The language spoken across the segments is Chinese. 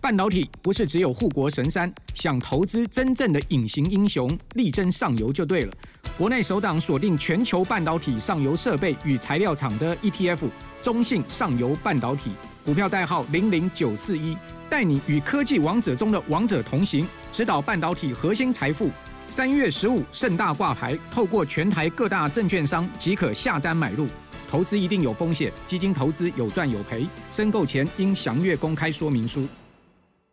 半导体不是只有护国神山，想投资真正的隐形英雄，力争上游就对了。国内首档锁定全球半导体上游设备与材料厂的 ETF，中信上游半导体，股票代号零零九四一，带你与科技王者中的王者同行，指导半导体核心财富。三月十五盛大挂牌，透过全台各大证券商即可下单买入。投资一定有风险，基金投资有赚有赔，申购前应详阅公开说明书。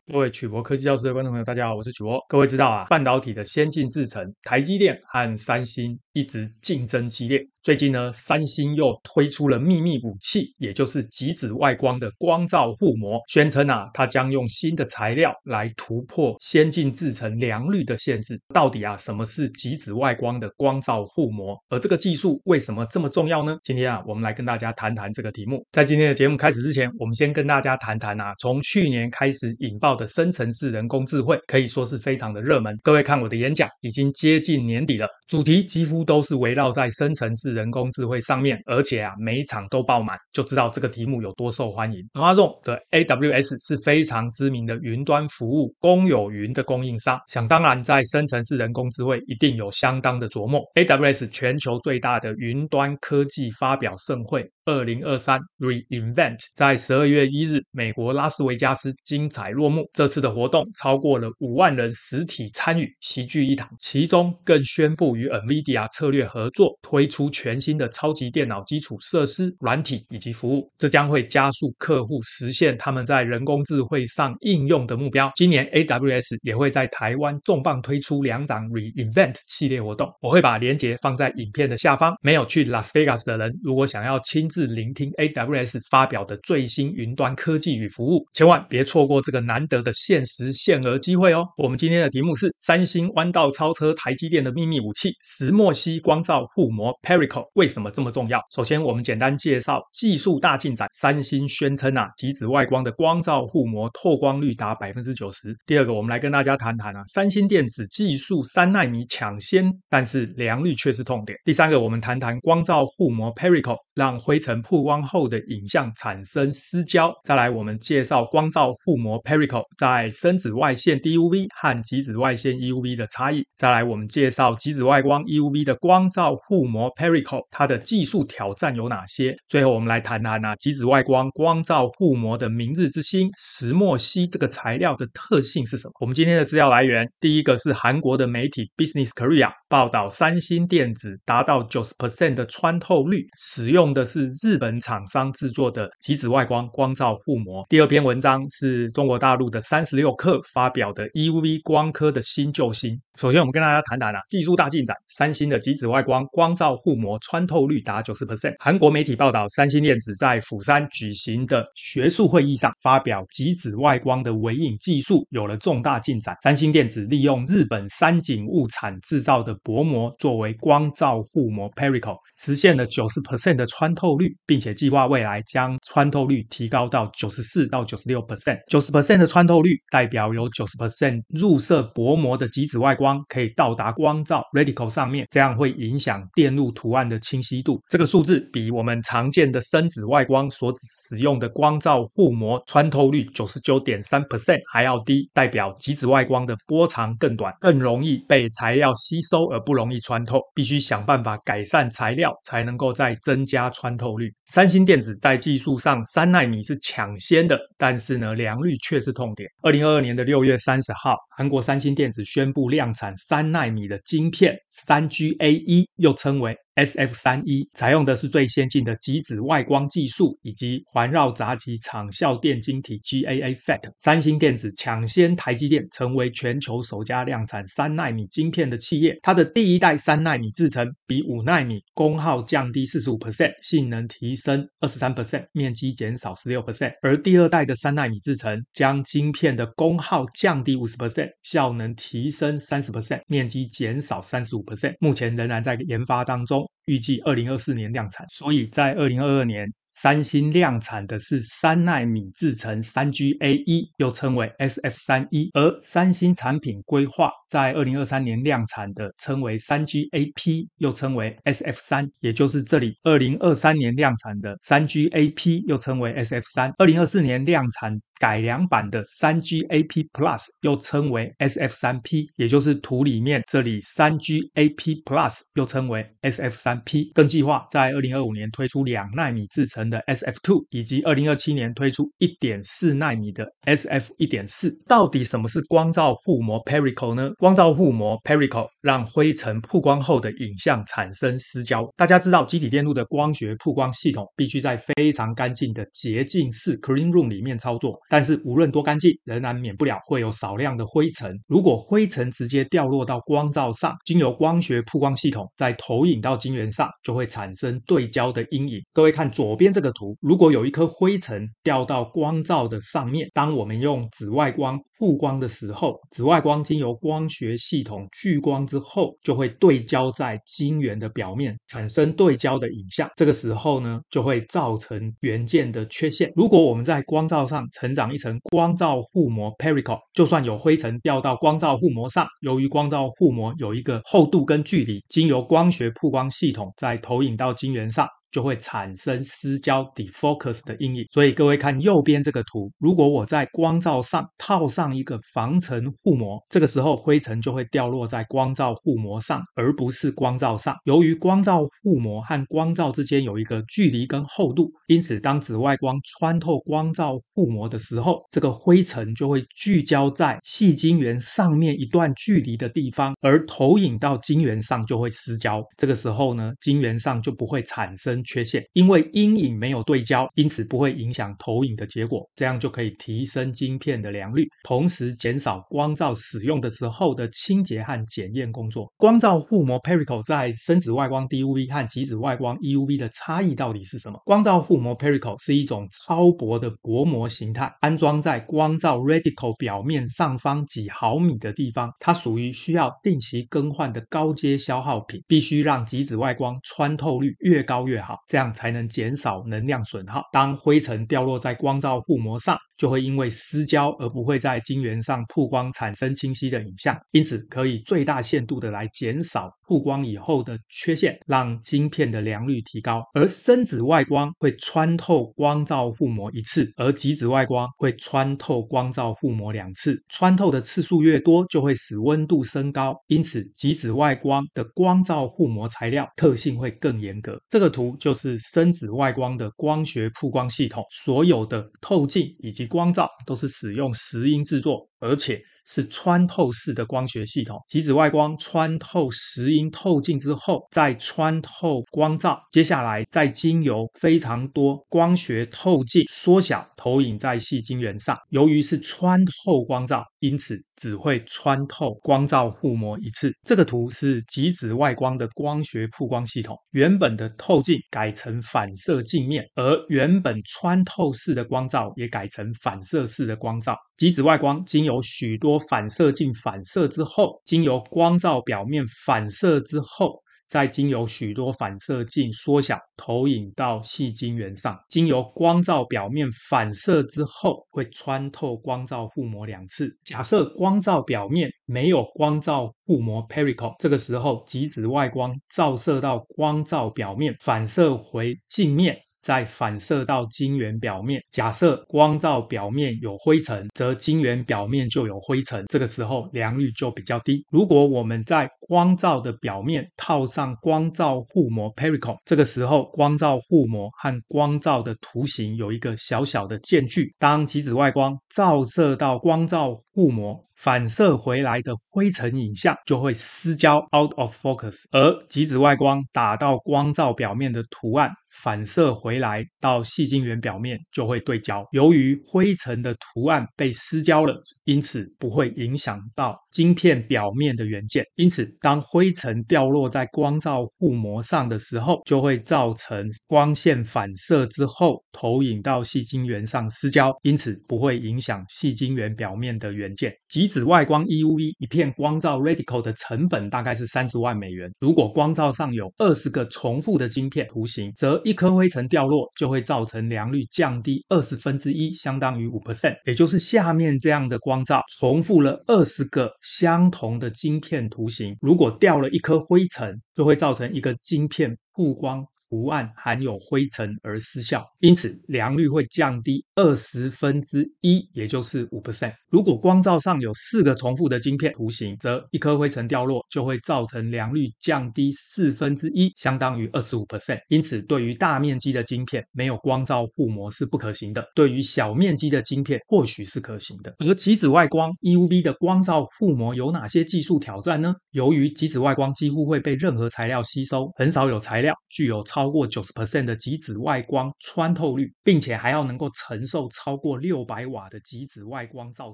各位曲博科技教室的观众朋友，大家好，我是曲博。各位知道啊，半导体的先进制程，台积电和三星一直竞争激烈。最近呢，三星又推出了秘密武器，也就是极紫外光的光罩护膜，宣称啊，它将用新的材料来突破先进制程良率的限制。到底啊，什么是极紫外光的光罩护膜？而这个技术为什么这么重要呢？今天啊，我们来跟大家谈谈这个题目。在今天的节目开始之前，我们先跟大家谈谈啊，从去年开始引爆的深层次人工智慧，可以说是非常的热门。各位看我的演讲，已经接近年底了，主题几乎都是围绕在生成式。人工智慧上面，而且啊，每一场都爆满，就知道这个题目有多受欢迎。Amazon 的 AWS 是非常知名的云端服务公有云的供应商，想当然在生成式人工智慧一定有相当的琢磨。AWS 全球最大的云端科技发表盛会。二零二三 re:Invent 在十二月一日，美国拉斯维加斯精彩落幕。这次的活动超过了五万人实体参与，齐聚一堂。其中更宣布与 NVIDIA 策略合作，推出全新的超级电脑基础设施、软体以及服务。这将会加速客户实现他们在人工智慧上应用的目标。今年 AWS 也会在台湾重磅推出两场 re:Invent 系列活动，我会把链接放在影片的下方。没有去拉斯维加斯的人，如果想要亲自是聆听 AWS 发表的最新云端科技与服务，千万别错过这个难得的限时限额机会哦！我们今天的题目是：三星弯道超车台积电的秘密武器——石墨烯光罩护膜 Pericle，为什么这么重要？首先，我们简单介绍技术大进展。三星宣称啊，极紫外光的光罩护膜透光率达百分之九十。第二个，我们来跟大家谈谈啊，三星电子技术三纳米抢先，但是良率却是痛点。第三个，我们谈谈光罩护膜 Pericle，让灰尘。层曝光后的影像产生失焦。再来，我们介绍光照护膜 Pericle 在深紫外线 DUV 和极紫外线 UV 的差异。再来，我们介绍极紫外光 UV 的光照护膜 Pericle 它的技术挑战有哪些？最后，我们来谈谈啊，极紫外光光照护膜的明日之星石墨烯这个材料的特性是什么？我们今天的资料来源，第一个是韩国的媒体 Business Korea 报道，三星电子达到九十 percent 的穿透率，使用的是。日本厂商制作的极紫外光光照护膜。第二篇文章是中国大陆的三十六氪发表的 EUV 光刻的新救星。首先，我们跟大家谈谈啊，技术大进展。三星的极紫外光光照护膜穿透率达九十 percent。韩国媒体报道，三星电子在釜山举行的学术会议上发表极紫外光的微影技术有了重大进展。三星电子利用日本三井物产制造的薄膜作为光照护膜 Pericle，实现了九十 percent 的穿透率。并且计划未来将穿透率提高到九十四到九十六 percent，九十 percent 的穿透率代表有九十 percent 入射薄膜的极紫外光光可以到达光罩 reticle 上面，这样会影响电路图案的清晰度。这个数字比我们常见的深紫外光所使用的光罩护膜穿透率九十九点三 percent 还要低，代表极紫外光的波长更短，更容易被材料吸收而不容易穿透。必须想办法改善材料，才能够再增加穿透率。三星电子在技术上三纳米是抢先的，但是呢，良率却是痛点。二零二二年的六月三十号，韩国三星电子宣布量产三纳米的晶片，三 GA1，又称为。S.F 三一采用的是最先进的极紫外光技术以及环绕杂极场效电晶体 GAA FET。三星电子抢先台积电，成为全球首家量产三纳米晶片的企业。它的第一代三纳米制程比五纳米功耗降低四十五 percent，性能提升二十三 percent，面积减少十六 percent。而第二代的三纳米制程将晶片的功耗降低五十 percent，效能提升三十 percent，面积减少三十五 percent。目前仍然在研发当中。预计二零二四年量产，所以在二零二二年。三星量产的是三奈米制程三 G A 一又称为 S F 三一而三星产品规划在二零二三年量产的称为三 GAP，又称为 S F 三也就是这里二零二三年量产的三 GAP，又称为 S F 三二零二四年量产改良版的三 GAP Plus，又称为 SF 三 P，也就是图里面这里三 GAP Plus，又称为 SF 三 P，更计划在二零二五年推出两纳米制程的 SF Two，以及二零二七年推出一点四纳米的 SF 一点四。到底什么是光照护膜 Pericle 呢？光照护膜 Pericle 让灰尘曝光后的影像产生失焦。大家知道，积体电路的光学曝光系统必须在非常干净的洁净室 Clean Room 里面操作，但是无论多干净，仍然免不了会有少量的灰尘。如果灰尘直接掉落到光照上，经由光学曝光系统再投影到晶圆上，就会产生对焦的阴影。各位看左边这个图，如果有一颗灰尘掉到光照的上面，当我们用紫外光曝光的时候，紫外光经由光学系统聚光之之后，就会对焦在晶圆的表面，产生对焦的影像。这个时候呢，就会造成元件的缺陷。如果我们在光照上成长一层光照护膜 Pericle，就算有灰尘掉到光照护膜上，由于光照护膜有一个厚度跟距离，经由光学曝光系统再投影到晶圆上。就会产生失焦 defocus 的阴影，所以各位看右边这个图，如果我在光罩上套上一个防尘护膜，这个时候灰尘就会掉落在光罩护膜上，而不是光罩上。由于光罩护膜和光罩之间有一个距离跟厚度，因此当紫外光穿透光罩护膜的时候，这个灰尘就会聚焦在细晶圆上面一段距离的地方，而投影到晶圆上就会失焦。这个时候呢，晶圆上就不会产生。缺陷，因为阴影没有对焦，因此不会影响投影的结果，这样就可以提升晶片的良率，同时减少光罩使用的时候的清洁和检验工作。光罩护膜 pericle 在深紫外光 DUV 和极紫外光 EUV 的差异到底是什么？光罩护膜 pericle 是一种超薄的薄膜形态，安装在光罩 Reticle 表面上方几毫米的地方，它属于需要定期更换的高阶消耗品，必须让极紫外光穿透率越高越好。好，这样才能减少能量损耗。当灰尘掉落在光照覆膜上，就会因为失焦而不会在晶圆上曝光，产生清晰的影像。因此，可以最大限度的来减少曝光以后的缺陷，让晶片的良率提高。而深紫外光会穿透光罩护膜一次，而极紫外光会穿透光罩护膜两次。穿透的次数越多，就会使温度升高。因此，极紫外光的光罩护膜材料特性会更严格。这个图就是深紫外光的光学曝光系统，所有的透镜以及光罩都是使用石英制作，而且是穿透式的光学系统。极紫外光穿透石英透镜之后，再穿透光罩，接下来再经由非常多光学透镜缩小投影在细晶圆上。由于是穿透光罩，因此只会穿透光罩护膜一次。这个图是极紫外光的光学曝光系统，原本的透镜改成反射镜面，而原本穿透式的光罩也改成反射式的光罩。极紫外光经由许多反射镜反射之后，经由光罩表面反射之后，再经由许多反射镜缩小投影到细晶圆上，经由光照表面反射之后，会穿透光照覆膜两次。假设光照表面没有光照覆膜 Pericle 这个时候极紫外光照射到光照表面，反射回镜面。再反射到晶圆表面。假设光照表面有灰尘，则晶圆表面就有灰尘。这个时候良率就比较低。如果我们在光照的表面套上光照护膜 （pericle），这个时候光照护膜和光照的图形有一个小小的间距。当极紫外光照射到光照护膜，反射回来的灰尘影像就会失焦 out of focus，而极紫外光打到光照表面的图案。反射回来到细晶圆表面就会对焦。由于灰尘的图案被失焦了，因此不会影响到晶片表面的元件。因此，当灰尘掉落在光照覆膜上的时候，就会造成光线反射之后投影到细晶圆上失焦，因此不会影响细晶圆表面的元件。极紫外光 EUV 一片光照 Reticle 的成本大概是三十万美元。如果光照上有二十个重复的晶片图形，则一颗灰尘掉落就会造成良率降低二十分之一，相当于五 percent，也就是下面这样的光照重复了二十个相同的晶片图形，如果掉了一颗灰尘，就会造成一个晶片曝光图案含有灰尘而失效，因此良率会降低二十分之一，也就是五 percent。如果光罩上有四个重复的晶片图形，则一颗灰尘掉落就会造成良率降低四分之一，相当于二十五 percent。因此，对于大面积的晶片，没有光罩护膜是不可行的；对于小面积的晶片，或许是可行的。而极紫外光 EUV 的光罩护膜有哪些技术挑战呢？由于极紫外光几乎会被任何材料吸收，很少有材料具有超过九十 percent 的极紫外光穿透率，并且还要能够承受超过六百瓦的极紫外光照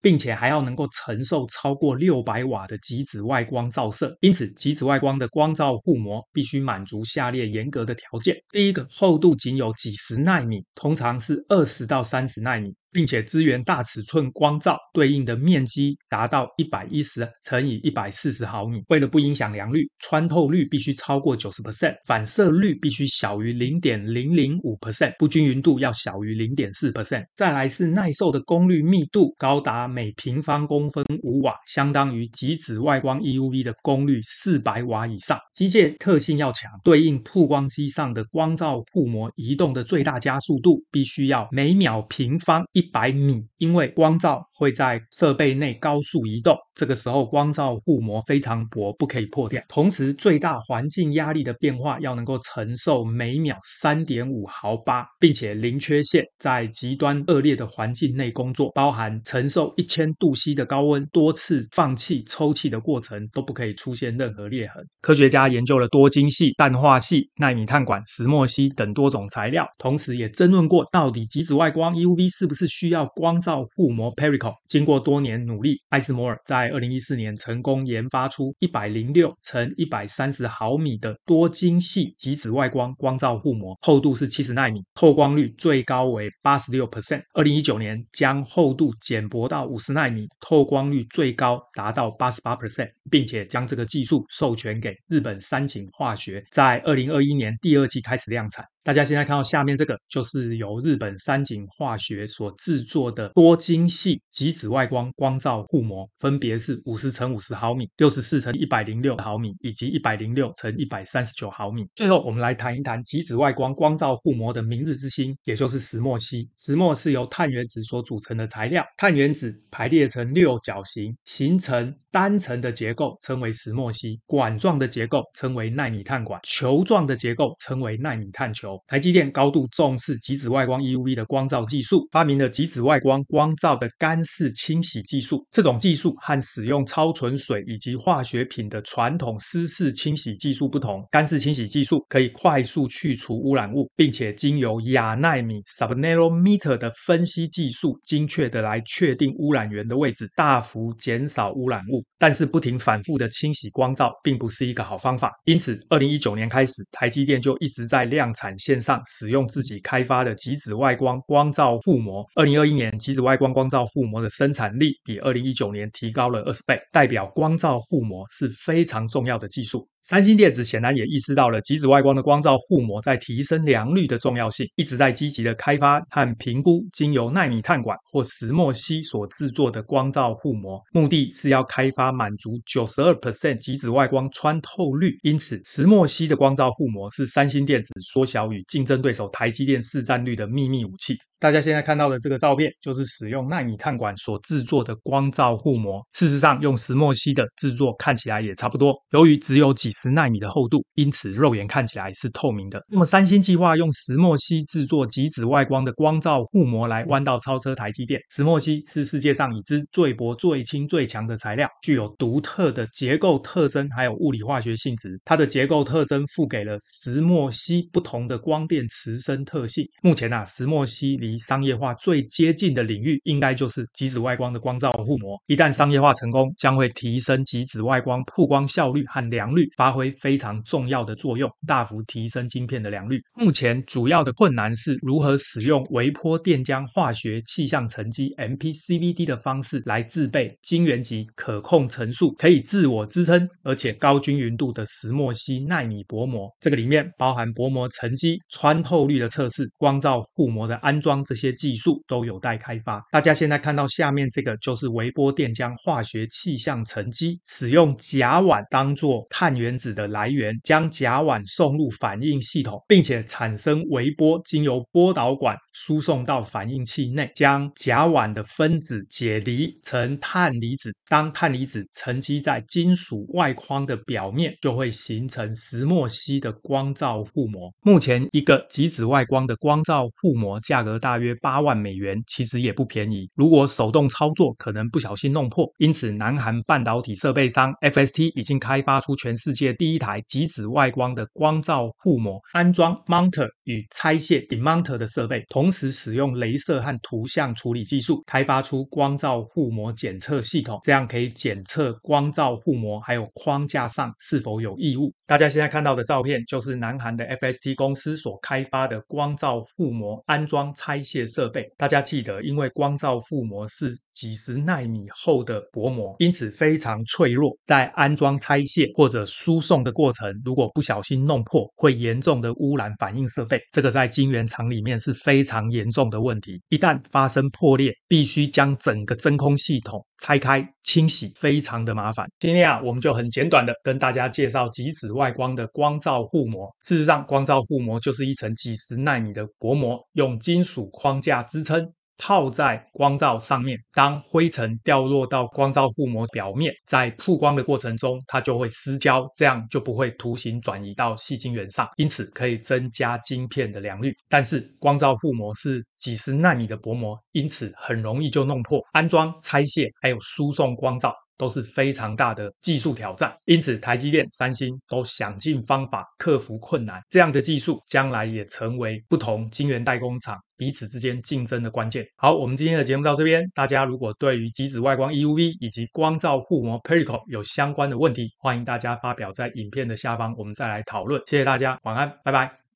并且还要能够承受超过六百瓦的极紫外光照射，因此极紫外光的光照护膜必须满足下列严格的条件：第一个，厚度仅有几十纳米，通常是二十到三十纳米。并且支援大尺寸光照，对应的面积达到一百一十乘以一百四十毫米。为了不影响良率，穿透率必须超过九十 percent，反射率必须小于零点零零五 percent，不均匀度要小于零点四 percent。再来是耐受的功率密度高达每平方公分五瓦，相当于极紫外光 EUV 的功率四百瓦以上。机械特性要强，对应曝光机上的光照护膜移动的最大加速度必须要每秒平方一一百米，因为光照会在设备内高速移动，这个时候光照护膜非常薄，不可以破掉。同时，最大环境压力的变化要能够承受每秒三点五毫巴，并且零缺陷，在极端恶劣的环境内工作，包含承受一千度 C 的高温，多次放气抽气的过程都不可以出现任何裂痕。科学家研究了多晶系、氮化系、纳米碳管、石墨烯等多种材料，同时也争论过到底极紫外光 UV 是不是需要光照护膜 Pericle 经过多年努力，艾斯摩尔在二零一四年成功研发出一百零六乘一百三十毫米的多晶系极紫外光光罩护膜，厚度是七十纳米，透光率最高为八十六 percent。二零一九年将厚度减薄到五十纳米，透光率最高达到八十八 percent，并且将这个技术授权给日本三井化学，在二零二一年第二季开始量产。大家现在看到下面这个，就是由日本三井化学所制作的多晶系极紫外光光罩护膜，分别是五十乘五十毫米、六十四乘一百零六毫米以及一百零六乘一百三十九毫米。最后，我们来谈一谈极紫外光光罩护膜的明日之星，也就是石墨烯。石墨是由碳原子所组成的材料，碳原子排列成六角形，形成单层的结构，称为石墨烯；管状的结构称为纳米碳管；球状的结构称为纳米碳球。台积电高度重视极紫外光 EUV 的光罩技术，发明了极紫外光光罩的干式清洗技术。这种技术和使用超纯水以及化学品的传统湿式清洗技术不同，干式清洗技术可以快速去除污染物，并且经由亚奈米 （subnanometer） 的分析技术，精确地来确定污染源的位置，大幅减少污染物。但是，不停反复的清洗光罩并不是一个好方法，因此，二零一九年开始，台积电就一直在量产线上使用自己开发的极紫外光光照护膜。二零二一年，极紫外光光照护膜的生产力比二零一九年提高了二十倍，代表光照护膜是非常重要的技术。三星电子显然也意识到了极紫外光的光照护膜在提升良率的重要性，一直在积极的开发和评估经由纳米碳管或石墨烯所制作的光照护膜，目的是要开发满足九十二 percent 极紫外光穿透率。因此，石墨烯的光照护膜是三星电子缩小与竞争对手台积电市占率的秘密武器。大家现在看到的这个照片，就是使用纳米碳管所制作的光罩护膜。事实上，用石墨烯的制作看起来也差不多。由于只有几十纳米的厚度，因此肉眼看起来是透明的。那么，三星计划用石墨烯制作极紫外光的光罩护膜来弯道超车台积电。石墨烯是世界上已知最薄、最轻、最强的材料，具有独特的结构特征，还有物理化学性质。它的结构特征赋给了石墨烯不同的光电磁生特性。目前啊，石墨烯离离商业化最接近的领域，应该就是极紫外光的光罩护膜。一旦商业化成功，将会提升极紫外光曝光效率和良率，发挥非常重要的作用，大幅提升晶片的良率。目前主要的困难是如何使用微波电浆化学气象沉积 （MPCVD） 的方式来制备晶圆级可控层数、可以自我支撑而且高均匀度的石墨烯纳米薄膜。这个里面包含薄膜沉积、穿透率的测试、光罩护膜的安装，这些技术都有待开发。大家现在看到下面这个就是微波电浆化学气象沉积，使用甲烷当做碳原子的来源，将甲烷送入反应系统，并且产生微波，经由波导管输送到反应器内，将甲烷的分子解离成碳离子。当碳离子沉积在金属外框的表面，就会形成石墨烯的光罩护膜。目前一个极紫外光的光罩护膜价格大大约八万美元，其实也不便宜。如果手动操作，可能不小心弄破。因此，南韩半导体设备商 FST 已经开发出全世界第一台极紫外光的光罩护膜，安装 mounter 与拆卸 demounter 的设备，同时使用镭射和图像处理技术，开发出光罩护膜检测系统，这样可以检测光罩护膜还有框架上是否有异物。大家现在看到的照片就是南韩的 FST 公司所开发的光罩覆膜安装拆卸设备。大家记得，因为光罩覆膜是几十奈米厚的薄膜，因此非常脆弱，在安装拆卸或者输送的过程，如果不小心弄破，会严重的污染反应设备。这个在晶圆厂里面是非常严重的问题。一旦发生破裂，必须将整个真空系统拆开清洗，非常的麻烦。今天啊，我们就很简短的跟大家介绍极紫外光的光照护膜。事实上，光照护膜就是一层几十纳米的薄膜，用金属框架支撑。套在光照上面，当灰尘掉落到光照覆膜表面，在曝光的过程中，它就会失焦，这样就不会图形转移到细晶圆上，因此可以增加晶片的良率。但是光照覆膜是几十纳米的薄膜，因此很容易就弄破。安装、拆卸还有输送光照都是非常大的技术挑战，因此台积电、三星都想尽方法克服困难。这样的技术将来也成为不同晶圆代工厂彼此之间竞争的关键。好，我们今天的节目到这边。大家如果对于极紫外光 EUV 以及光罩护膜 Pellicle 有相关的问题，欢迎大家发表在影片的下方，我们再来讨论。谢谢大家，晚安，拜拜。